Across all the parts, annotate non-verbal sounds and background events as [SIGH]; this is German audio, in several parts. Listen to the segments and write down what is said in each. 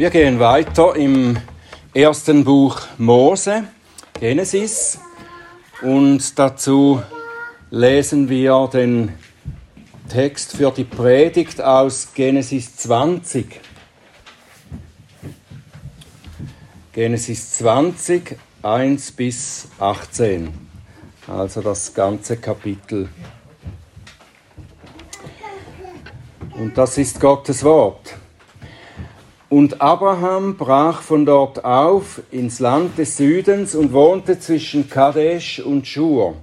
Wir gehen weiter im ersten Buch Mose, Genesis, und dazu lesen wir den Text für die Predigt aus Genesis 20. Genesis 20, 1 bis 18. Also das ganze Kapitel. Und das ist Gottes Wort. Und Abraham brach von dort auf ins Land des Südens und wohnte zwischen Kadesh und Schur.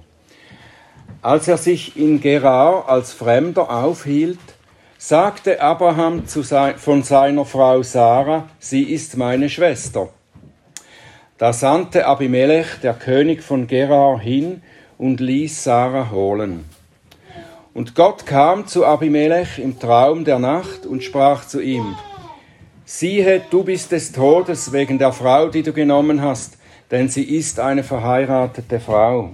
Als er sich in Gerar als Fremder aufhielt, sagte Abraham von seiner Frau Sarah, sie ist meine Schwester. Da sandte Abimelech, der König von Gerar, hin und ließ Sarah holen. Und Gott kam zu Abimelech im Traum der Nacht und sprach zu ihm, Siehe, du bist des Todes wegen der Frau, die du genommen hast, denn sie ist eine verheiratete Frau.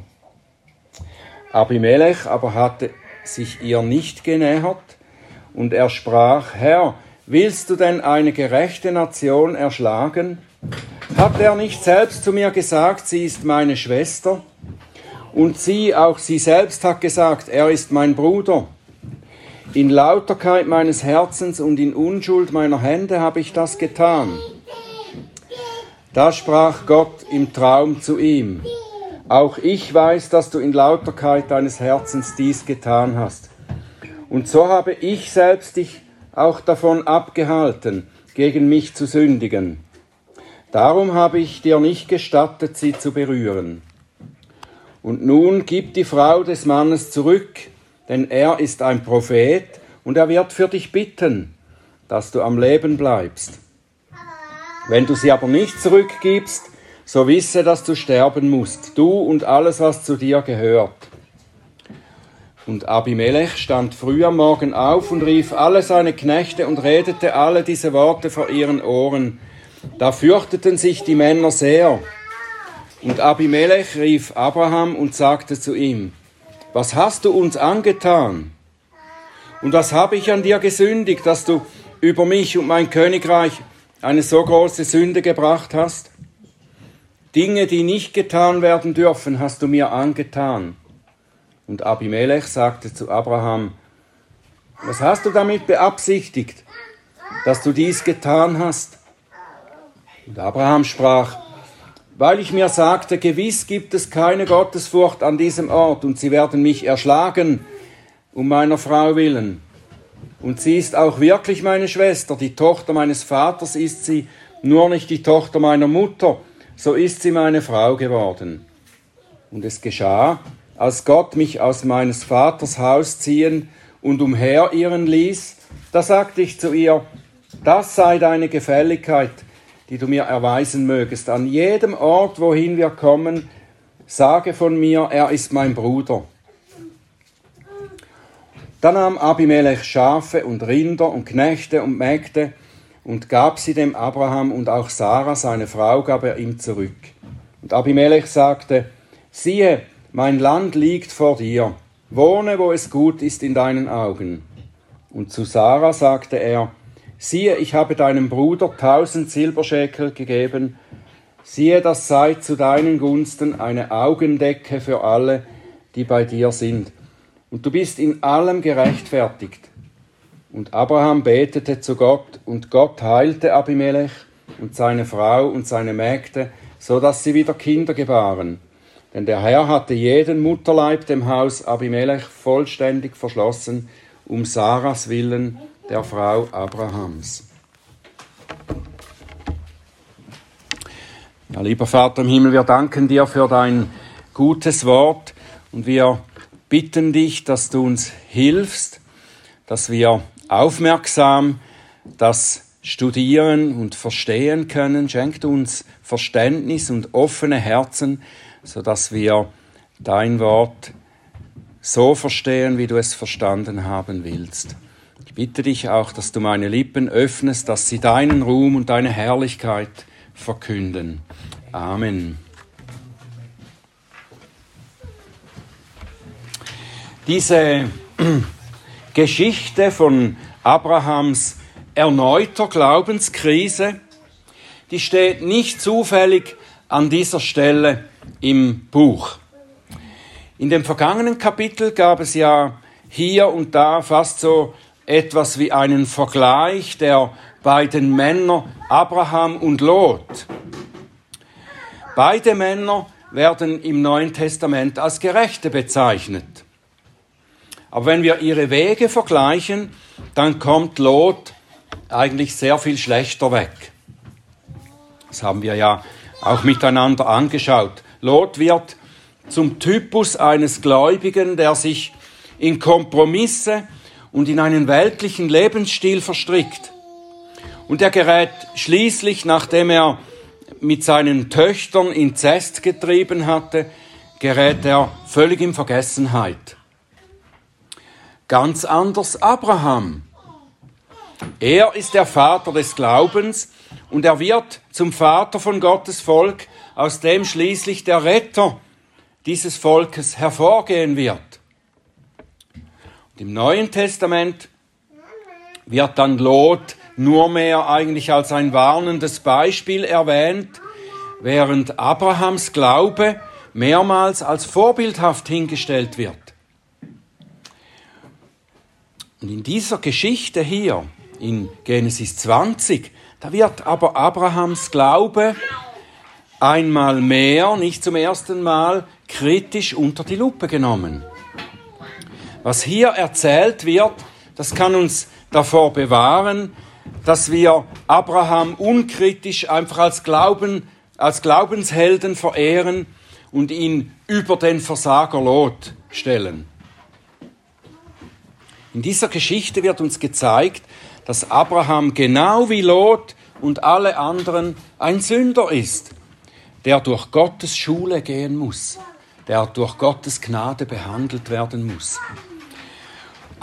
Abimelech aber hatte sich ihr nicht genähert, und er sprach, Herr, willst du denn eine gerechte Nation erschlagen? Hat er nicht selbst zu mir gesagt, sie ist meine Schwester? Und sie, auch sie selbst hat gesagt, er ist mein Bruder. In Lauterkeit meines Herzens und in Unschuld meiner Hände habe ich das getan. Da sprach Gott im Traum zu ihm, auch ich weiß, dass du in Lauterkeit deines Herzens dies getan hast. Und so habe ich selbst dich auch davon abgehalten, gegen mich zu sündigen. Darum habe ich dir nicht gestattet, sie zu berühren. Und nun gib die Frau des Mannes zurück, denn er ist ein Prophet und er wird für dich bitten, dass du am Leben bleibst. Wenn du sie aber nicht zurückgibst, so wisse, dass du sterben musst, du und alles, was zu dir gehört. Und Abimelech stand früh am Morgen auf und rief alle seine Knechte und redete alle diese Worte vor ihren Ohren. Da fürchteten sich die Männer sehr. Und Abimelech rief Abraham und sagte zu ihm, was hast du uns angetan? Und was habe ich an dir gesündigt, dass du über mich und mein Königreich eine so große Sünde gebracht hast? Dinge, die nicht getan werden dürfen, hast du mir angetan. Und Abimelech sagte zu Abraham, was hast du damit beabsichtigt, dass du dies getan hast? Und Abraham sprach, weil ich mir sagte, gewiss gibt es keine Gottesfurcht an diesem Ort und sie werden mich erschlagen um meiner Frau willen. Und sie ist auch wirklich meine Schwester, die Tochter meines Vaters ist sie, nur nicht die Tochter meiner Mutter so ist sie meine Frau geworden. Und es geschah, als Gott mich aus meines Vaters Haus ziehen und umherirren ließ, da sagte ich zu ihr, das sei deine Gefälligkeit, die du mir erweisen mögest. An jedem Ort, wohin wir kommen, sage von mir, er ist mein Bruder. Da nahm Abimelech Schafe und Rinder und Knechte und Mägde und gab sie dem Abraham und auch Sarah, seine Frau, gab er ihm zurück. Und Abimelech sagte, siehe, mein Land liegt vor dir, wohne, wo es gut ist in deinen Augen. Und zu Sarah sagte er, siehe, ich habe deinem Bruder tausend Silberschäkel gegeben, siehe, das sei zu deinen Gunsten eine Augendecke für alle, die bei dir sind. Und du bist in allem gerechtfertigt. Und Abraham betete zu Gott, und Gott heilte Abimelech und seine Frau und seine Mägde, so dass sie wieder Kinder gebaren. Denn der Herr hatte jeden Mutterleib dem Haus Abimelech vollständig verschlossen, um Sarahs willen, der Frau Abrahams. Ja, lieber Vater im Himmel, wir danken dir für dein gutes Wort und wir bitten dich, dass du uns hilfst, dass wir aufmerksam das studieren und verstehen können. Schenkt uns Verständnis und offene Herzen, sodass wir dein Wort so verstehen, wie du es verstanden haben willst. Bitte dich auch, dass du meine Lippen öffnest, dass sie deinen Ruhm und deine Herrlichkeit verkünden. Amen. Diese [CLEARS THROAT] Geschichte von Abrahams erneuter Glaubenskrise die steht nicht zufällig an dieser Stelle im Buch. In dem vergangenen Kapitel gab es ja hier und da fast so etwas wie einen Vergleich der beiden Männer Abraham und Lot. Beide Männer werden im Neuen Testament als Gerechte bezeichnet. Aber wenn wir ihre Wege vergleichen, dann kommt Lot eigentlich sehr viel schlechter weg. Das haben wir ja auch miteinander angeschaut. Lot wird zum Typus eines Gläubigen, der sich in Kompromisse und in einen weltlichen Lebensstil verstrickt. Und er gerät schließlich, nachdem er mit seinen Töchtern Inzest getrieben hatte, gerät er völlig in Vergessenheit. Ganz anders Abraham. Er ist der Vater des Glaubens und er wird zum Vater von Gottes Volk, aus dem schließlich der Retter dieses Volkes hervorgehen wird. Und Im Neuen Testament wird dann Lot nur mehr eigentlich als ein warnendes Beispiel erwähnt, während Abrahams Glaube mehrmals als vorbildhaft hingestellt wird. Und in dieser Geschichte hier, in Genesis 20, da wird aber Abrahams Glaube einmal mehr, nicht zum ersten Mal, kritisch unter die Lupe genommen. Was hier erzählt wird, das kann uns davor bewahren, dass wir Abraham unkritisch einfach als Glauben, als Glaubenshelden verehren und ihn über den Versager Lot stellen. In dieser Geschichte wird uns gezeigt, dass Abraham genau wie Lot und alle anderen ein Sünder ist, der durch Gottes Schule gehen muss, der durch Gottes Gnade behandelt werden muss.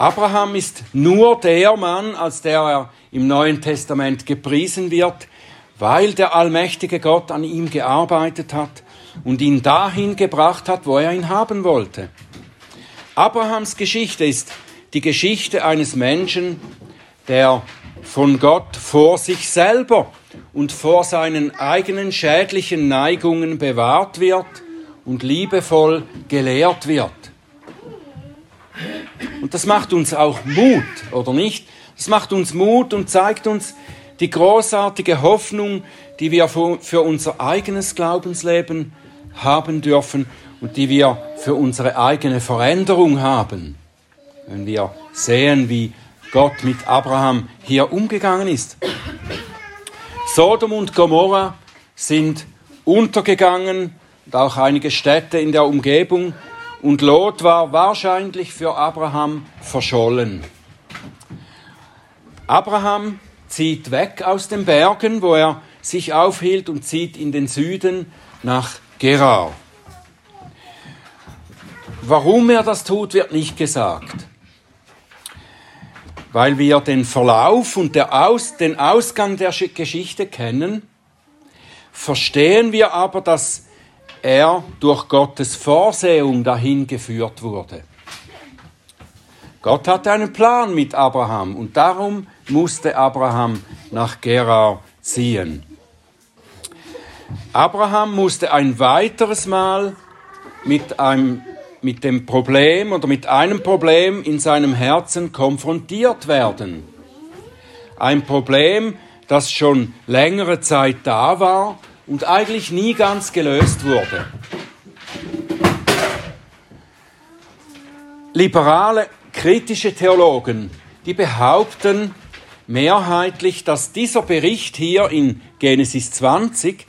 Abraham ist nur der Mann, als der er im Neuen Testament gepriesen wird, weil der allmächtige Gott an ihm gearbeitet hat und ihn dahin gebracht hat, wo er ihn haben wollte. Abrahams Geschichte ist die Geschichte eines Menschen, der von Gott vor sich selber und vor seinen eigenen schädlichen Neigungen bewahrt wird und liebevoll gelehrt wird. Und das macht uns auch Mut, oder nicht? Das macht uns Mut und zeigt uns die großartige Hoffnung, die wir für unser eigenes Glaubensleben haben dürfen und die wir für unsere eigene Veränderung haben. Wenn wir sehen, wie Gott mit Abraham hier umgegangen ist. Sodom und Gomorra sind untergegangen und auch einige Städte in der Umgebung und Lot war wahrscheinlich für Abraham verschollen. Abraham zieht weg aus den Bergen, wo er sich aufhielt, und zieht in den Süden nach Gerar. Warum er das tut, wird nicht gesagt. Weil wir den Verlauf und Aus, den Ausgang der Geschichte kennen, verstehen wir aber, dass er durch Gottes Vorsehung dahin geführt wurde. Gott hatte einen Plan mit Abraham und darum musste Abraham nach Gerar ziehen. Abraham musste ein weiteres Mal mit, einem, mit dem Problem oder mit einem Problem in seinem Herzen konfrontiert werden. Ein Problem, das schon längere Zeit da war und eigentlich nie ganz gelöst wurde. Liberale, kritische Theologen, die behaupten mehrheitlich, dass dieser Bericht hier in Genesis 20,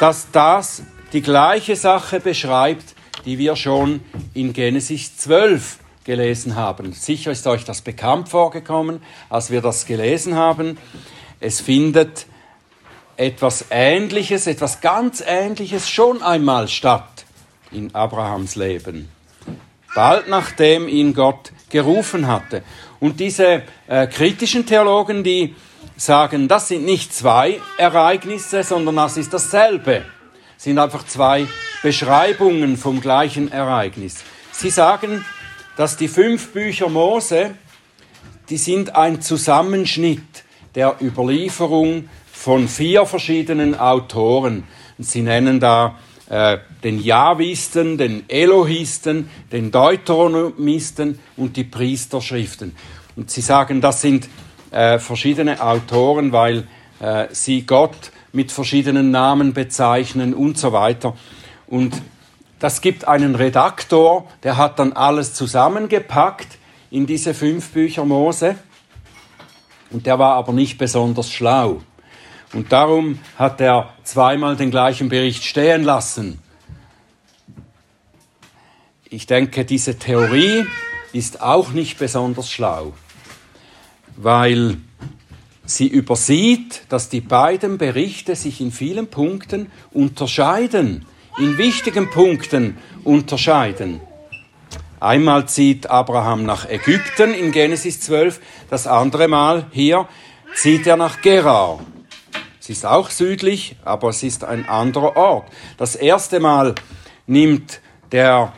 dass das die gleiche Sache beschreibt, die wir schon in Genesis 12 gelesen haben. Sicher ist euch das bekannt vorgekommen, als wir das gelesen haben. Es findet etwas Ähnliches, etwas ganz Ähnliches schon einmal statt in Abrahams Leben. Bald nachdem ihn Gott gerufen hatte. Und diese äh, kritischen Theologen, die sagen, das sind nicht zwei Ereignisse, sondern das ist dasselbe. Das sind einfach zwei Beschreibungen vom gleichen Ereignis. Sie sagen, dass die fünf Bücher Mose, die sind ein Zusammenschnitt der Überlieferung von vier verschiedenen Autoren. Sie nennen da äh, den Javisten, den Elohisten, den Deuteronomisten und die Priesterschriften. Und sie sagen, das sind äh, verschiedene Autoren, weil äh, sie Gott mit verschiedenen Namen bezeichnen und so weiter. Und das gibt einen Redaktor, der hat dann alles zusammengepackt in diese fünf Bücher Mose. Und der war aber nicht besonders schlau. Und darum hat er zweimal den gleichen Bericht stehen lassen. Ich denke, diese Theorie ist auch nicht besonders schlau, weil sie übersieht, dass die beiden Berichte sich in vielen Punkten unterscheiden, in wichtigen Punkten unterscheiden. Einmal zieht Abraham nach Ägypten in Genesis 12, das andere Mal hier zieht er nach Gerar. Es ist auch südlich, aber es ist ein anderer Ort. Das erste Mal nimmt der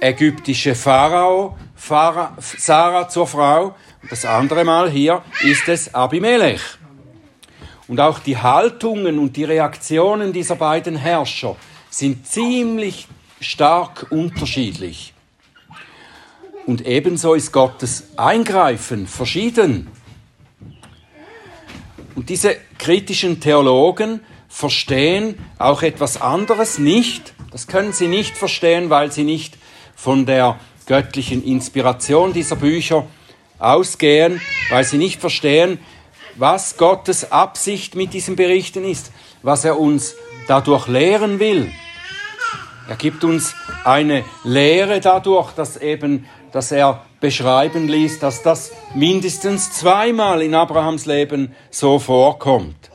ägyptische Pharao Sarah zur Frau. Das andere Mal hier ist es Abimelech. Und auch die Haltungen und die Reaktionen dieser beiden Herrscher sind ziemlich stark unterschiedlich. Und ebenso ist Gottes Eingreifen verschieden. Und diese kritischen Theologen verstehen auch etwas anderes nicht. Das können sie nicht verstehen, weil sie nicht von der göttlichen Inspiration dieser Bücher ausgehen, weil sie nicht verstehen, was Gottes Absicht mit diesen Berichten ist, was er uns dadurch lehren will. Er gibt uns eine Lehre dadurch, dass eben, dass er beschreiben ließ, dass das mindestens zweimal in Abrahams Leben so vorkommt.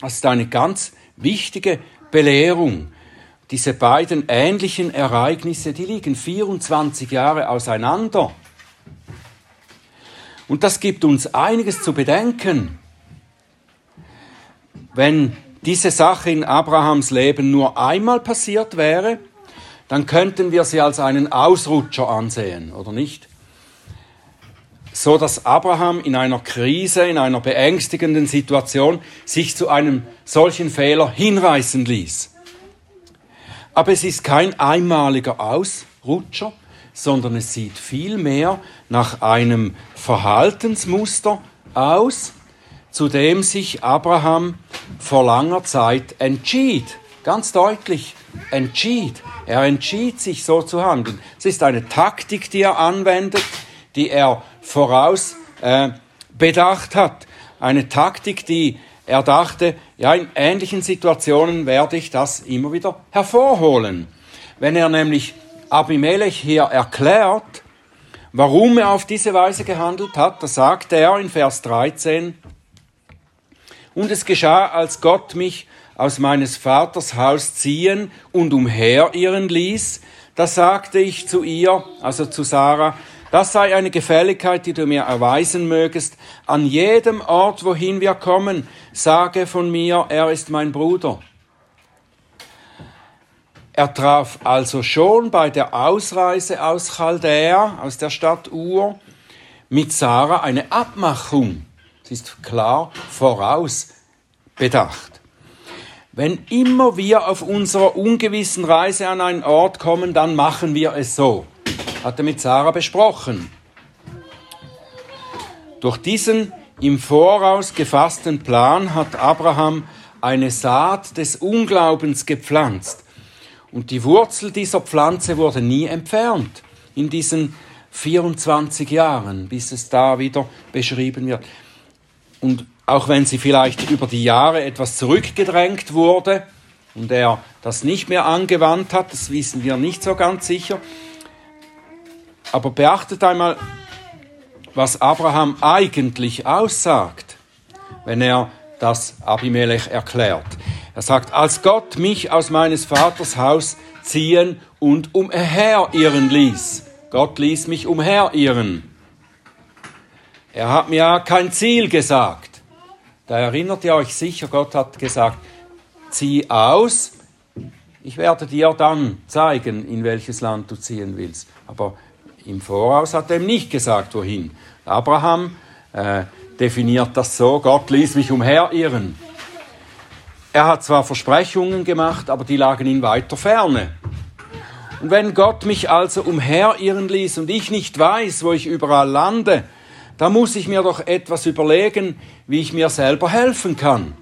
Das ist eine ganz wichtige Belehrung. Diese beiden ähnlichen Ereignisse, die liegen 24 Jahre auseinander. Und das gibt uns einiges zu bedenken. Wenn diese Sache in Abrahams Leben nur einmal passiert wäre, dann könnten wir sie als einen Ausrutscher ansehen, oder nicht? So dass Abraham in einer Krise, in einer beängstigenden Situation sich zu einem solchen Fehler hinreißen ließ. Aber es ist kein einmaliger Ausrutscher, sondern es sieht vielmehr nach einem Verhaltensmuster aus, zu dem sich Abraham vor langer Zeit entschied. Ganz deutlich entschied. Er entschied sich so zu handeln. Es ist eine Taktik, die er anwendet, die er voraus äh, bedacht hat. Eine Taktik, die er dachte, ja, in ähnlichen Situationen werde ich das immer wieder hervorholen. Wenn er nämlich Abimelech hier erklärt, warum er auf diese Weise gehandelt hat, da sagt er in Vers 13, und es geschah, als Gott mich aus meines Vaters Haus ziehen und umherirren ließ, da sagte ich zu ihr, also zu Sarah, das sei eine Gefälligkeit, die du mir erweisen mögest. An jedem Ort, wohin wir kommen, sage von mir, er ist mein Bruder. Er traf also schon bei der Ausreise aus Chaldea, aus der Stadt Ur, mit Sarah eine Abmachung. Sie ist klar vorausbedacht. Wenn immer wir auf unserer ungewissen Reise an einen Ort kommen, dann machen wir es so. Hat er mit Sarah besprochen. Durch diesen im Voraus gefassten Plan hat Abraham eine Saat des Unglaubens gepflanzt. Und die Wurzel dieser Pflanze wurde nie entfernt in diesen 24 Jahren, bis es da wieder beschrieben wird. Und auch wenn sie vielleicht über die Jahre etwas zurückgedrängt wurde und er das nicht mehr angewandt hat, das wissen wir nicht so ganz sicher. Aber beachtet einmal, was Abraham eigentlich aussagt, wenn er das Abimelech erklärt. Er sagt, als Gott mich aus meines Vaters Haus ziehen und umherirren ließ. Gott ließ mich umherirren. Er hat mir kein Ziel gesagt. Da erinnert ihr euch sicher, Gott hat gesagt, zieh aus, ich werde dir dann zeigen, in welches Land du ziehen willst. Aber im Voraus hat er ihm nicht gesagt, wohin. Abraham, äh, definiert das so, Gott ließ mich umherirren. Er hat zwar Versprechungen gemacht, aber die lagen in weiter Ferne. Und wenn Gott mich also umherirren ließ und ich nicht weiß, wo ich überall lande, da muss ich mir doch etwas überlegen, wie ich mir selber helfen kann.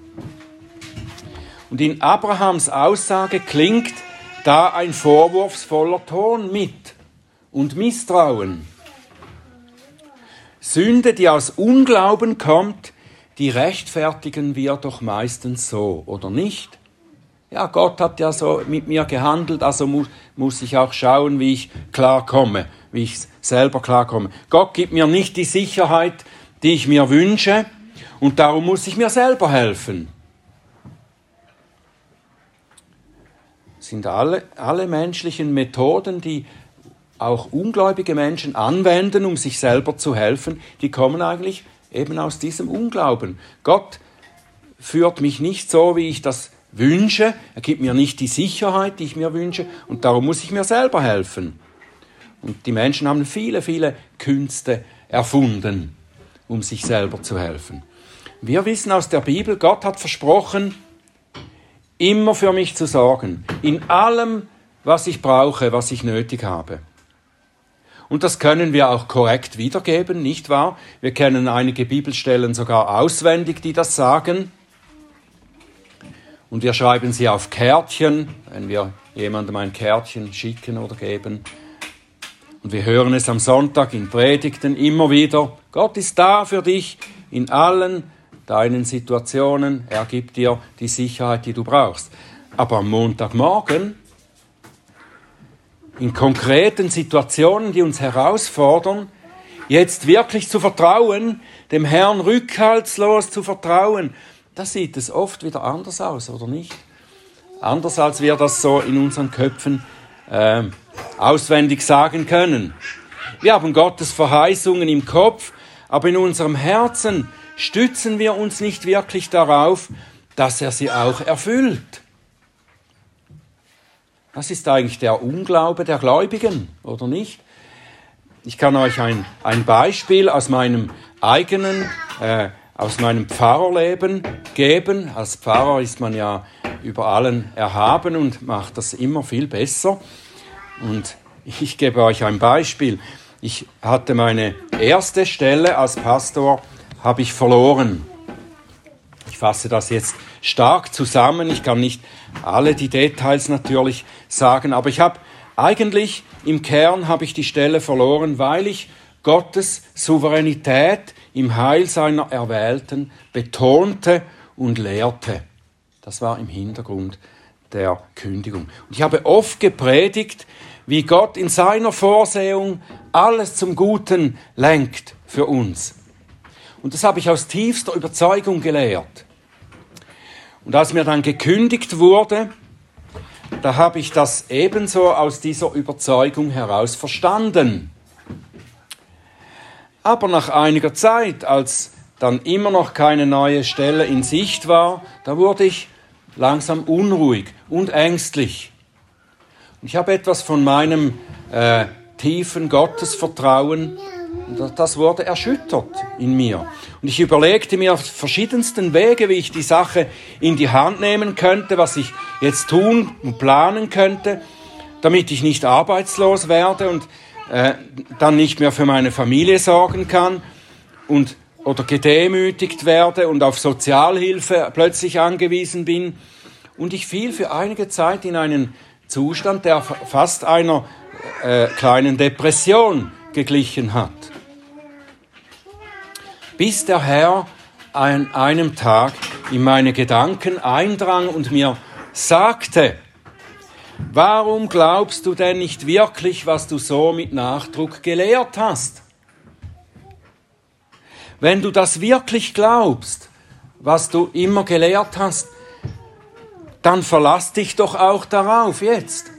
Und in Abrahams Aussage klingt da ein vorwurfsvoller Ton mit und Misstrauen. Sünde, die aus Unglauben kommt, die rechtfertigen wir doch meistens so, oder nicht? Ja, Gott hat ja so mit mir gehandelt, also muss, muss ich auch schauen, wie ich klarkomme, wie ich selber klarkomme. Gott gibt mir nicht die Sicherheit, die ich mir wünsche, und darum muss ich mir selber helfen. Das sind alle, alle menschlichen Methoden, die auch ungläubige Menschen anwenden, um sich selber zu helfen, die kommen eigentlich eben aus diesem Unglauben. Gott führt mich nicht so, wie ich das wünsche, er gibt mir nicht die Sicherheit, die ich mir wünsche, und darum muss ich mir selber helfen. Und die Menschen haben viele, viele Künste erfunden, um sich selber zu helfen. Wir wissen aus der Bibel, Gott hat versprochen, immer für mich zu sorgen, in allem, was ich brauche, was ich nötig habe. Und das können wir auch korrekt wiedergeben, nicht wahr? Wir kennen einige Bibelstellen sogar auswendig, die das sagen. Und wir schreiben sie auf Kärtchen, wenn wir jemandem ein Kärtchen schicken oder geben. Und wir hören es am Sonntag in Predigten immer wieder. Gott ist da für dich in allen deinen Situationen. Er gibt dir die Sicherheit, die du brauchst. Aber am Montagmorgen in konkreten Situationen, die uns herausfordern, jetzt wirklich zu vertrauen, dem Herrn rückhaltslos zu vertrauen, da sieht es oft wieder anders aus, oder nicht? Anders als wir das so in unseren Köpfen äh, auswendig sagen können. Wir haben Gottes Verheißungen im Kopf, aber in unserem Herzen stützen wir uns nicht wirklich darauf, dass er sie auch erfüllt. Das ist eigentlich der Unglaube der Gläubigen, oder nicht? Ich kann euch ein, ein Beispiel aus meinem eigenen, äh, aus meinem Pfarrerleben geben. Als Pfarrer ist man ja über allen erhaben und macht das immer viel besser. Und ich gebe euch ein Beispiel. Ich hatte meine erste Stelle als Pastor, habe ich verloren. Ich fasse das jetzt stark zusammen. Ich kann nicht alle die Details natürlich sagen, aber ich habe eigentlich im Kern habe ich die Stelle verloren, weil ich Gottes Souveränität im Heil seiner Erwählten betonte und lehrte. Das war im Hintergrund der Kündigung. Und ich habe oft gepredigt, wie Gott in seiner Vorsehung alles zum Guten lenkt für uns. Und das habe ich aus tiefster Überzeugung gelehrt. Und als mir dann gekündigt wurde, da habe ich das ebenso aus dieser Überzeugung heraus verstanden. Aber nach einiger Zeit, als dann immer noch keine neue Stelle in Sicht war, da wurde ich langsam unruhig und ängstlich. Und ich habe etwas von meinem äh, tiefen Gottesvertrauen das wurde erschüttert in mir. Und ich überlegte mir auf verschiedensten Wege, wie ich die Sache in die Hand nehmen könnte, was ich jetzt tun und planen könnte, damit ich nicht arbeitslos werde und äh, dann nicht mehr für meine Familie sorgen kann und oder gedemütigt werde und auf Sozialhilfe plötzlich angewiesen bin. Und ich fiel für einige Zeit in einen Zustand, der fast einer äh, kleinen Depression geglichen hat bis der Herr an einem Tag in meine Gedanken eindrang und mir sagte, warum glaubst du denn nicht wirklich, was du so mit Nachdruck gelehrt hast? Wenn du das wirklich glaubst, was du immer gelehrt hast, dann verlass dich doch auch darauf jetzt.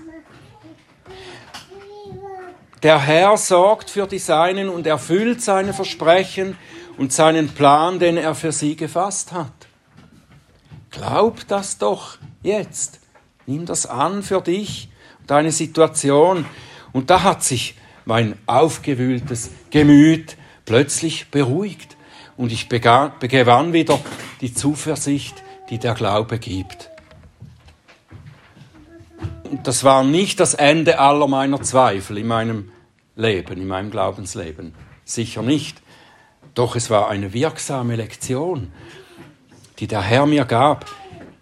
Der Herr sorgt für die Seinen und erfüllt seine Versprechen und seinen Plan, den er für sie gefasst hat. Glaub das doch jetzt. Nimm das an für dich, deine Situation. Und da hat sich mein aufgewühltes Gemüt plötzlich beruhigt. Und ich gewann wieder die Zuversicht, die der Glaube gibt. Und das war nicht das Ende aller meiner Zweifel in meinem Leben, in meinem Glaubensleben. Sicher nicht. Doch es war eine wirksame Lektion, die der Herr mir gab.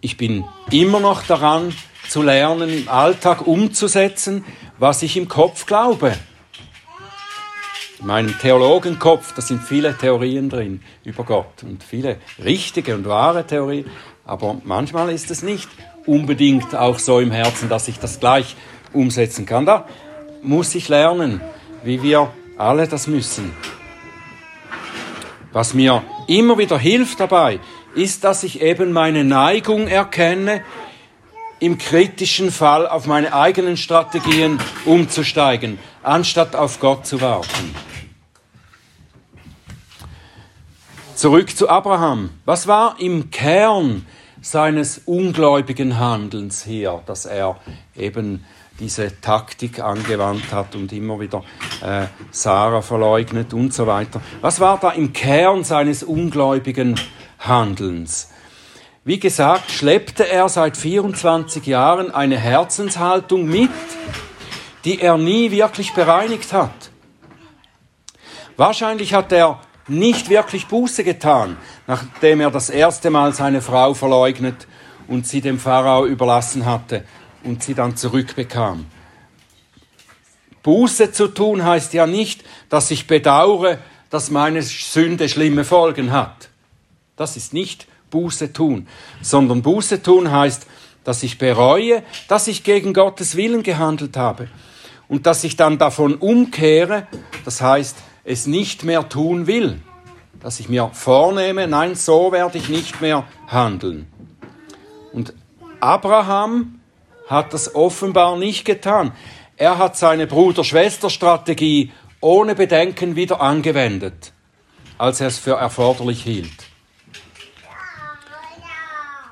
Ich bin immer noch daran zu lernen, im Alltag umzusetzen, was ich im Kopf glaube. In meinem Theologenkopf, da sind viele Theorien drin über Gott und viele richtige und wahre Theorien, aber manchmal ist es nicht unbedingt auch so im Herzen, dass ich das gleich umsetzen kann. Da muss ich lernen, wie wir alle das müssen. Was mir immer wieder hilft dabei, ist, dass ich eben meine Neigung erkenne, im kritischen Fall auf meine eigenen Strategien umzusteigen, anstatt auf Gott zu warten. Zurück zu Abraham. Was war im Kern seines ungläubigen Handelns hier, dass er eben diese Taktik angewandt hat und immer wieder äh, Sarah verleugnet und so weiter. Was war da im Kern seines ungläubigen Handelns? Wie gesagt, schleppte er seit 24 Jahren eine Herzenshaltung mit, die er nie wirklich bereinigt hat. Wahrscheinlich hat er nicht wirklich Buße getan, nachdem er das erste Mal seine Frau verleugnet und sie dem Pharao überlassen hatte und sie dann zurückbekam. Buße zu tun heißt ja nicht, dass ich bedauere, dass meine Sünde schlimme Folgen hat. Das ist nicht Buße tun, sondern Buße tun heißt, dass ich bereue, dass ich gegen Gottes Willen gehandelt habe und dass ich dann davon umkehre, das heißt, es nicht mehr tun will, dass ich mir vornehme, nein, so werde ich nicht mehr handeln. Und Abraham hat das offenbar nicht getan. Er hat seine Bruder-Schwester-Strategie ohne Bedenken wieder angewendet, als er es für erforderlich hielt.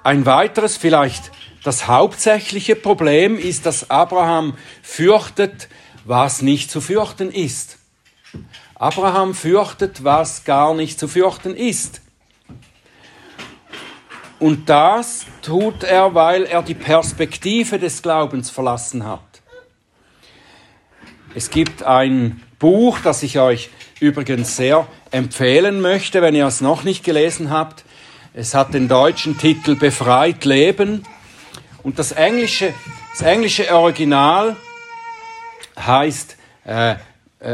Ein weiteres, vielleicht das hauptsächliche Problem ist, dass Abraham fürchtet, was nicht zu fürchten ist. Abraham fürchtet, was gar nicht zu fürchten ist. Und das tut er, weil er die Perspektive des Glaubens verlassen hat. Es gibt ein Buch, das ich euch übrigens sehr empfehlen möchte, wenn ihr es noch nicht gelesen habt. Es hat den deutschen Titel Befreit Leben. Und das englische, das englische Original heißt äh,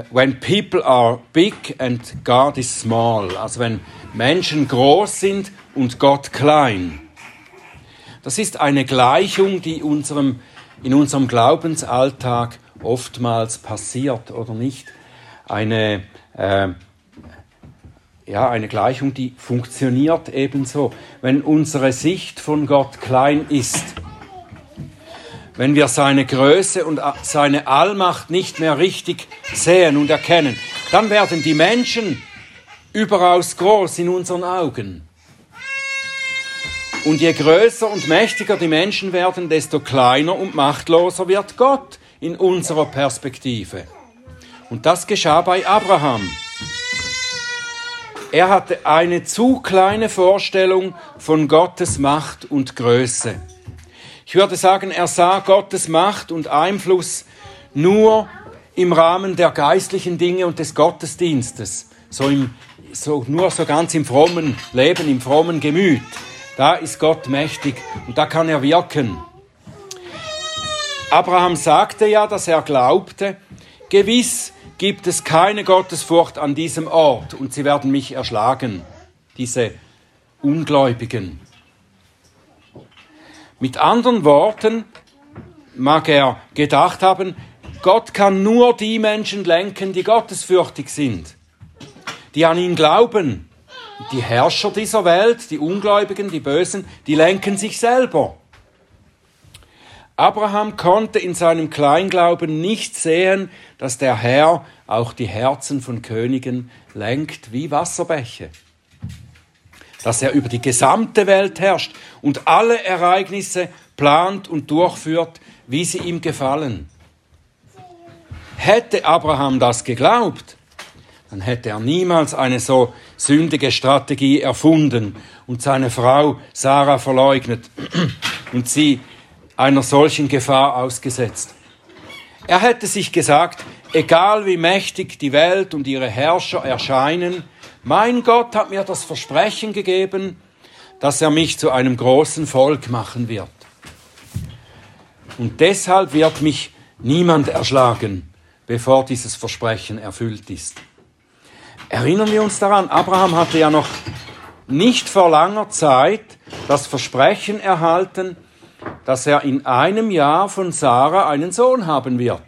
When people are big and God is small. Also wenn Menschen groß sind und Gott klein. Das ist eine Gleichung, die unserem, in unserem Glaubensalltag oftmals passiert oder nicht. Eine, äh, ja, eine Gleichung, die funktioniert ebenso. Wenn unsere Sicht von Gott klein ist, wenn wir seine Größe und seine Allmacht nicht mehr richtig sehen und erkennen, dann werden die Menschen überaus groß in unseren Augen. Und je größer und mächtiger die Menschen werden, desto kleiner und machtloser wird Gott in unserer Perspektive. Und das geschah bei Abraham. Er hatte eine zu kleine Vorstellung von Gottes Macht und Größe. Ich würde sagen, er sah Gottes Macht und Einfluss nur im Rahmen der geistlichen Dinge und des Gottesdienstes, so, im, so nur so ganz im frommen Leben, im frommen Gemüt. Da ist Gott mächtig und da kann er wirken. Abraham sagte ja, dass er glaubte, gewiss gibt es keine Gottesfurcht an diesem Ort und sie werden mich erschlagen, diese Ungläubigen. Mit anderen Worten mag er gedacht haben, Gott kann nur die Menschen lenken, die gottesfürchtig sind, die an ihn glauben die Herrscher dieser Welt, die Ungläubigen, die Bösen, die lenken sich selber. Abraham konnte in seinem Kleinglauben nicht sehen, dass der Herr auch die Herzen von Königen lenkt wie Wasserbäche. Dass er über die gesamte Welt herrscht und alle Ereignisse plant und durchführt, wie sie ihm gefallen. Hätte Abraham das geglaubt, dann hätte er niemals eine so sündige Strategie erfunden und seine Frau Sarah verleugnet und sie einer solchen Gefahr ausgesetzt. Er hätte sich gesagt, egal wie mächtig die Welt und ihre Herrscher erscheinen, mein Gott hat mir das Versprechen gegeben, dass er mich zu einem großen Volk machen wird. Und deshalb wird mich niemand erschlagen, bevor dieses Versprechen erfüllt ist. Erinnern wir uns daran, Abraham hatte ja noch nicht vor langer Zeit das Versprechen erhalten, dass er in einem Jahr von Sarah einen Sohn haben wird.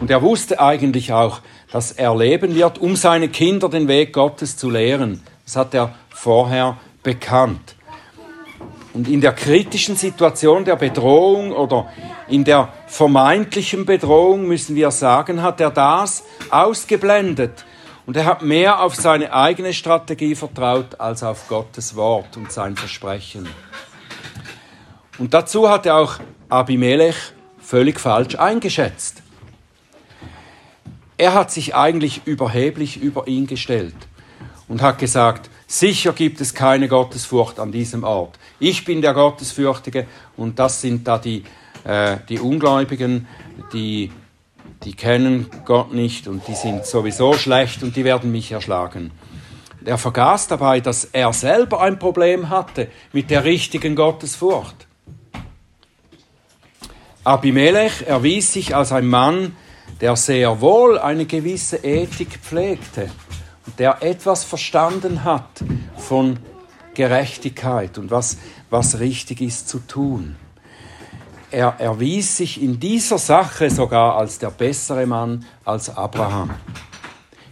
Und er wusste eigentlich auch, dass er leben wird, um seine Kinder den Weg Gottes zu lehren. Das hat er vorher bekannt. Und in der kritischen Situation der Bedrohung oder in der vermeintlichen Bedrohung, müssen wir sagen, hat er das ausgeblendet. Und er hat mehr auf seine eigene Strategie vertraut als auf Gottes Wort und sein Versprechen. Und dazu hat er auch Abimelech völlig falsch eingeschätzt. Er hat sich eigentlich überheblich über ihn gestellt und hat gesagt, sicher gibt es keine Gottesfurcht an diesem Ort. Ich bin der Gottesfürchtige und das sind da die, äh, die Ungläubigen, die, die kennen Gott nicht und die sind sowieso schlecht und die werden mich erschlagen. Er vergaß dabei, dass er selber ein Problem hatte mit der richtigen Gottesfurcht. Abimelech erwies sich als ein Mann, der sehr wohl eine gewisse Ethik pflegte und der etwas verstanden hat von Gerechtigkeit und was, was richtig ist zu tun. Er erwies sich in dieser Sache sogar als der bessere Mann als Abraham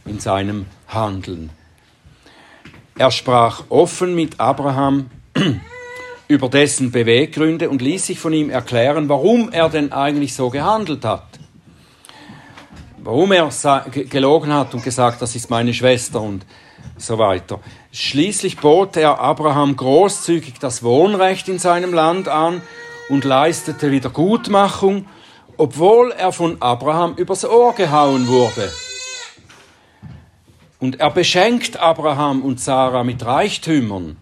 in seinem Handeln. Er sprach offen mit Abraham [CLEARS THROAT] über dessen Beweggründe und ließ sich von ihm erklären, warum er denn eigentlich so gehandelt hat. Warum er gelogen hat und gesagt, das ist meine Schwester und so weiter. Schließlich bot er Abraham großzügig das Wohnrecht in seinem Land an und leistete Wiedergutmachung, obwohl er von Abraham übers Ohr gehauen wurde. Und er beschenkt Abraham und Sarah mit Reichtümern.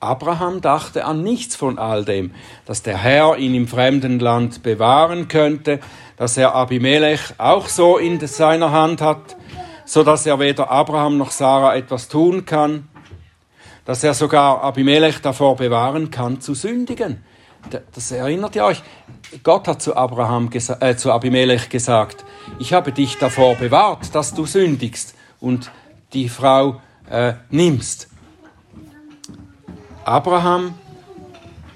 Abraham dachte an nichts von all dem, dass der Herr ihn im fremden Land bewahren könnte, dass er Abimelech auch so in seiner Hand hat, so dass er weder Abraham noch Sarah etwas tun kann, dass er sogar Abimelech davor bewahren kann zu sündigen. Das erinnert ihr euch? Gott hat zu, Abraham, äh, zu Abimelech gesagt, ich habe dich davor bewahrt, dass du sündigst und die Frau äh, nimmst. Abraham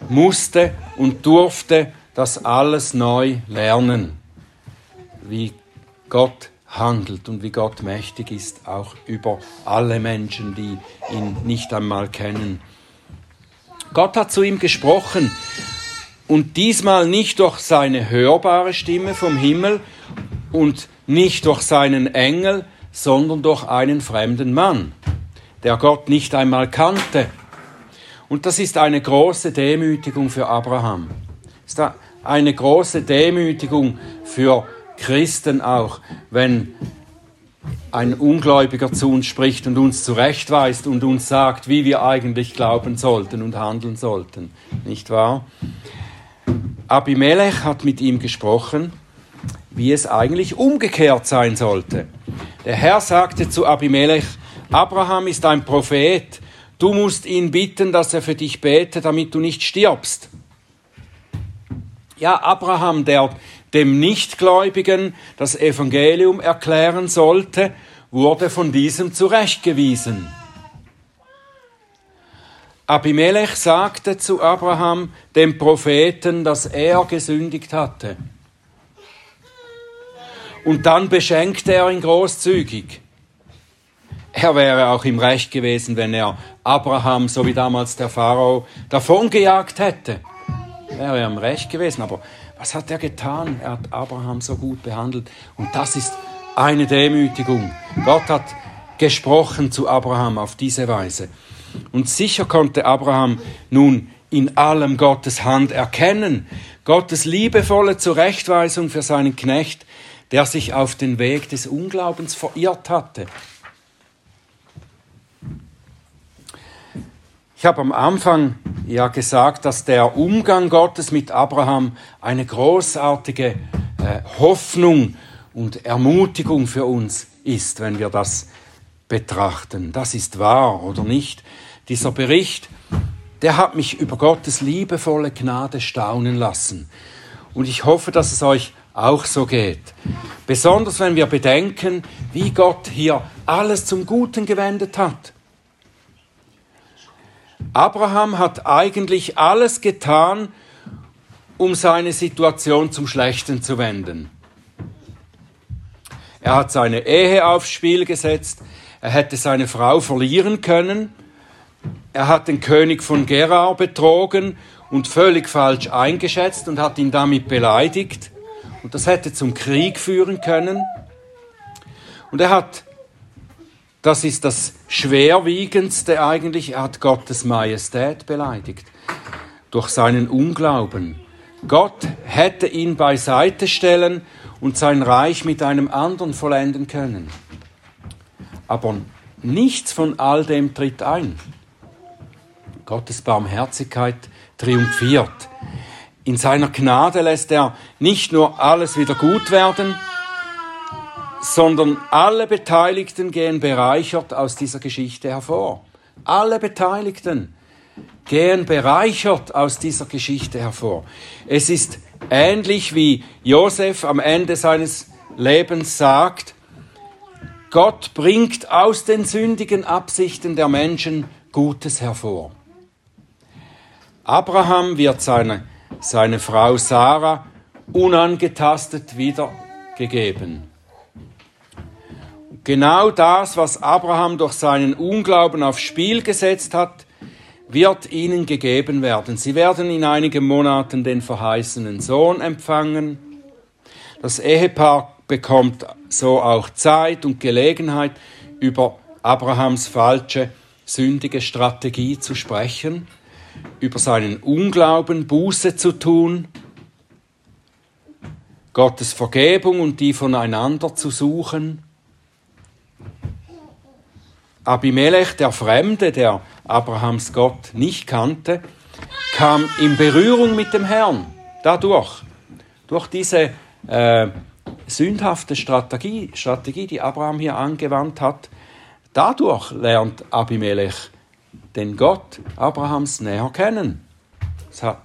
musste und durfte das alles neu lernen, wie Gott handelt und wie Gott mächtig ist, auch über alle Menschen, die ihn nicht einmal kennen. Gott hat zu ihm gesprochen und diesmal nicht durch seine hörbare Stimme vom Himmel und nicht durch seinen Engel, sondern durch einen fremden Mann, der Gott nicht einmal kannte und das ist eine große Demütigung für Abraham. Das ist eine große Demütigung für Christen auch, wenn ein Ungläubiger zu uns spricht und uns zurechtweist und uns sagt, wie wir eigentlich glauben sollten und handeln sollten. Nicht wahr? Abimelech hat mit ihm gesprochen, wie es eigentlich umgekehrt sein sollte. Der Herr sagte zu Abimelech, Abraham ist ein Prophet, Du musst ihn bitten, dass er für dich bete, damit du nicht stirbst. Ja, Abraham, der dem Nichtgläubigen das Evangelium erklären sollte, wurde von diesem zurechtgewiesen. Abimelech sagte zu Abraham, dem Propheten, dass er gesündigt hatte. Und dann beschenkte er ihn großzügig. Er wäre auch im Recht gewesen, wenn er Abraham, so wie damals der Pharao, davongejagt hätte. Wäre er im Recht gewesen. Aber was hat er getan? Er hat Abraham so gut behandelt. Und das ist eine Demütigung. Gott hat gesprochen zu Abraham auf diese Weise. Und sicher konnte Abraham nun in allem Gottes Hand erkennen, Gottes liebevolle Zurechtweisung für seinen Knecht, der sich auf den Weg des Unglaubens verirrt hatte. Ich habe am Anfang ja gesagt, dass der Umgang Gottes mit Abraham eine großartige äh, Hoffnung und Ermutigung für uns ist, wenn wir das betrachten. Das ist wahr oder nicht. Dieser Bericht, der hat mich über Gottes liebevolle Gnade staunen lassen. Und ich hoffe, dass es euch auch so geht. Besonders wenn wir bedenken, wie Gott hier alles zum Guten gewendet hat. Abraham hat eigentlich alles getan, um seine Situation zum Schlechten zu wenden. Er hat seine Ehe aufs Spiel gesetzt, er hätte seine Frau verlieren können, er hat den König von Gerar betrogen und völlig falsch eingeschätzt und hat ihn damit beleidigt und das hätte zum Krieg führen können. Und er hat das ist das Schwerwiegendste eigentlich. Er hat Gottes Majestät beleidigt durch seinen Unglauben. Gott hätte ihn beiseite stellen und sein Reich mit einem anderen vollenden können. Aber nichts von all dem tritt ein. Gottes Barmherzigkeit triumphiert. In seiner Gnade lässt er nicht nur alles wieder gut werden, sondern alle Beteiligten gehen bereichert aus dieser Geschichte hervor. Alle Beteiligten gehen bereichert aus dieser Geschichte hervor. Es ist ähnlich wie Josef am Ende seines Lebens sagt, Gott bringt aus den sündigen Absichten der Menschen Gutes hervor. Abraham wird seine, seine Frau Sarah unangetastet wiedergegeben. Genau das, was Abraham durch seinen Unglauben aufs Spiel gesetzt hat, wird ihnen gegeben werden. Sie werden in einigen Monaten den verheißenen Sohn empfangen. Das Ehepaar bekommt so auch Zeit und Gelegenheit, über Abrahams falsche, sündige Strategie zu sprechen, über seinen Unglauben Buße zu tun, Gottes Vergebung und die voneinander zu suchen Abimelech, der Fremde, der Abrahams Gott nicht kannte, kam in Berührung mit dem Herrn. Dadurch, durch diese äh, sündhafte Strategie, Strategie, die Abraham hier angewandt hat, dadurch lernt Abimelech den Gott Abrahams näher kennen.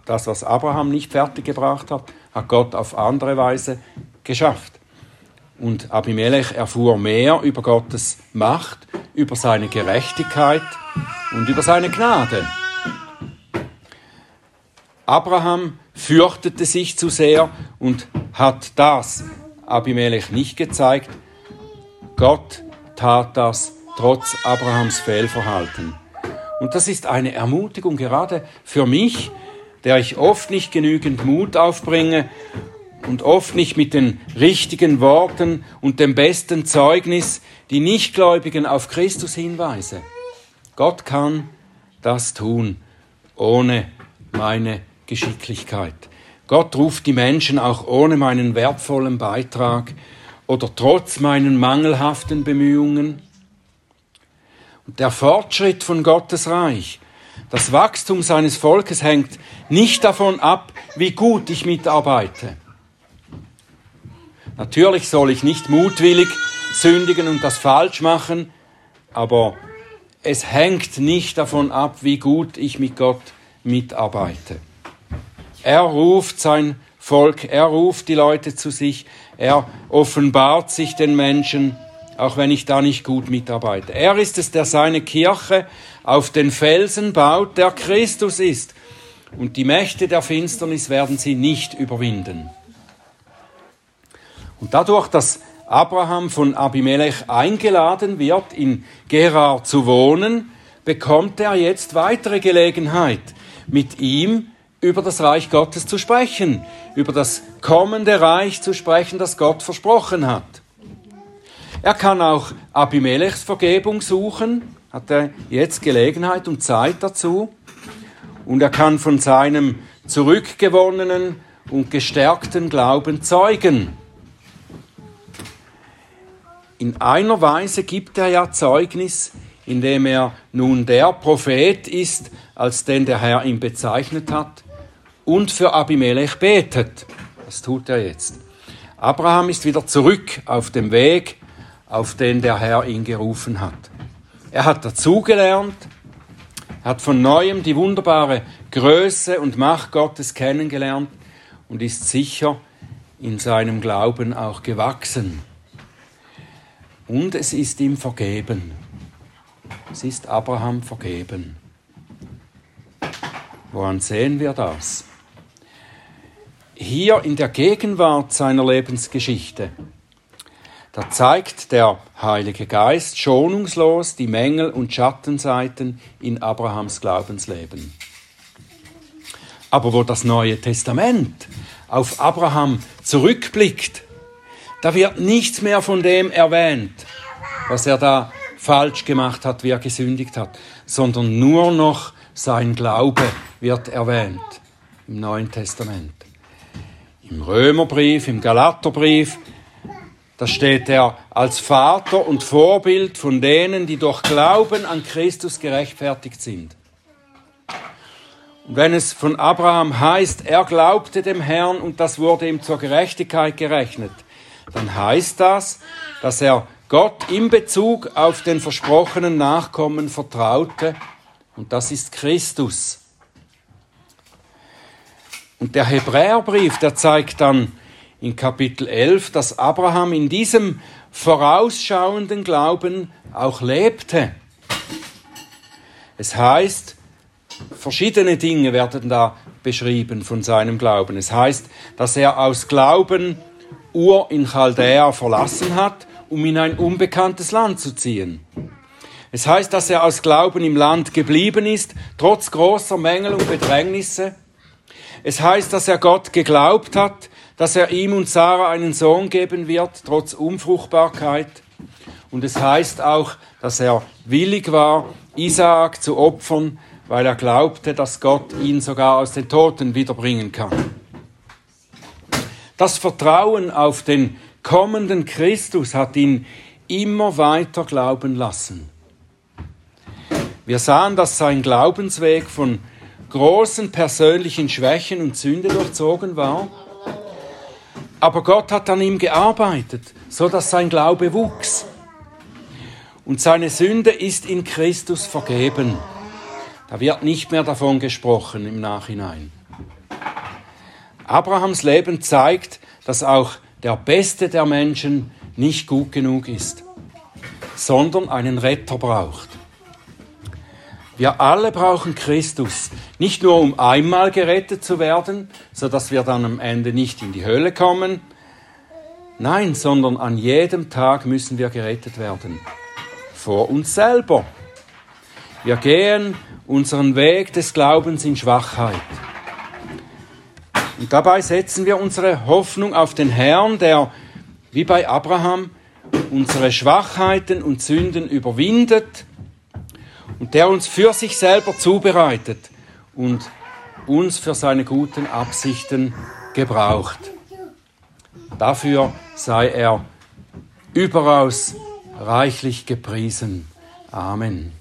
Das, was Abraham nicht fertiggebracht hat, hat Gott auf andere Weise geschafft. Und Abimelech erfuhr mehr über Gottes Macht, über seine Gerechtigkeit und über seine Gnade. Abraham fürchtete sich zu sehr und hat das Abimelech nicht gezeigt. Gott tat das trotz Abrahams Fehlverhalten. Und das ist eine Ermutigung gerade für mich, der ich oft nicht genügend Mut aufbringe und oft nicht mit den richtigen Worten und dem besten Zeugnis die Nichtgläubigen auf Christus hinweise. Gott kann das tun ohne meine Geschicklichkeit. Gott ruft die Menschen auch ohne meinen wertvollen Beitrag oder trotz meinen mangelhaften Bemühungen. Und der Fortschritt von Gottes Reich, das Wachstum seines Volkes hängt nicht davon ab, wie gut ich mitarbeite Natürlich soll ich nicht mutwillig sündigen und das falsch machen, aber es hängt nicht davon ab, wie gut ich mit Gott mitarbeite. Er ruft sein Volk, er ruft die Leute zu sich, er offenbart sich den Menschen, auch wenn ich da nicht gut mitarbeite. Er ist es, der seine Kirche auf den Felsen baut, der Christus ist. Und die Mächte der Finsternis werden sie nicht überwinden. Und dadurch, dass Abraham von Abimelech eingeladen wird, in Gerar zu wohnen, bekommt er jetzt weitere Gelegenheit, mit ihm über das Reich Gottes zu sprechen, über das kommende Reich zu sprechen, das Gott versprochen hat. Er kann auch Abimelechs Vergebung suchen, hat er jetzt Gelegenheit und Zeit dazu. Und er kann von seinem zurückgewonnenen und gestärkten Glauben zeugen. In einer Weise gibt er ja Zeugnis, indem er nun der Prophet ist, als den der Herr ihn bezeichnet hat, und für Abimelech betet. Das tut er jetzt. Abraham ist wieder zurück auf dem Weg, auf den der Herr ihn gerufen hat. Er hat dazugelernt, hat von neuem die wunderbare Größe und Macht Gottes kennengelernt und ist sicher in seinem Glauben auch gewachsen. Und es ist ihm vergeben. Es ist Abraham vergeben. Woran sehen wir das? Hier in der Gegenwart seiner Lebensgeschichte, da zeigt der Heilige Geist schonungslos die Mängel und Schattenseiten in Abrahams Glaubensleben. Aber wo das Neue Testament auf Abraham zurückblickt, da wird nichts mehr von dem erwähnt, was er da falsch gemacht hat, wie er gesündigt hat, sondern nur noch sein Glaube wird erwähnt im Neuen Testament. Im Römerbrief, im Galaterbrief, da steht er als Vater und Vorbild von denen, die durch Glauben an Christus gerechtfertigt sind. Und wenn es von Abraham heißt, er glaubte dem Herrn und das wurde ihm zur Gerechtigkeit gerechnet, dann heißt das, dass er Gott in Bezug auf den versprochenen Nachkommen vertraute und das ist Christus. Und der Hebräerbrief, der zeigt dann in Kapitel 11, dass Abraham in diesem vorausschauenden Glauben auch lebte. Es heißt, verschiedene Dinge werden da beschrieben von seinem Glauben. Es heißt, dass er aus Glauben Ur in Chaldea verlassen hat, um in ein unbekanntes Land zu ziehen. Es heißt, dass er aus Glauben im Land geblieben ist, trotz großer Mängel und Bedrängnisse. Es heißt, dass er Gott geglaubt hat, dass er ihm und Sarah einen Sohn geben wird, trotz Unfruchtbarkeit. Und es heißt auch, dass er willig war, Isaak zu opfern, weil er glaubte, dass Gott ihn sogar aus den Toten wiederbringen kann. Das Vertrauen auf den kommenden Christus hat ihn immer weiter glauben lassen. Wir sahen, dass sein Glaubensweg von großen persönlichen Schwächen und Sünde durchzogen war. Aber Gott hat an ihm gearbeitet, so dass sein Glaube wuchs. Und seine Sünde ist in Christus vergeben. Da wird nicht mehr davon gesprochen im Nachhinein. Abrahams Leben zeigt, dass auch der Beste der Menschen nicht gut genug ist, sondern einen Retter braucht. Wir alle brauchen Christus, nicht nur um einmal gerettet zu werden, so dass wir dann am Ende nicht in die Hölle kommen. Nein, sondern an jedem Tag müssen wir gerettet werden. Vor uns selber. Wir gehen unseren Weg des Glaubens in Schwachheit. Und dabei setzen wir unsere Hoffnung auf den Herrn, der, wie bei Abraham, unsere Schwachheiten und Sünden überwindet und der uns für sich selber zubereitet und uns für seine guten Absichten gebraucht. Dafür sei er überaus reichlich gepriesen. Amen.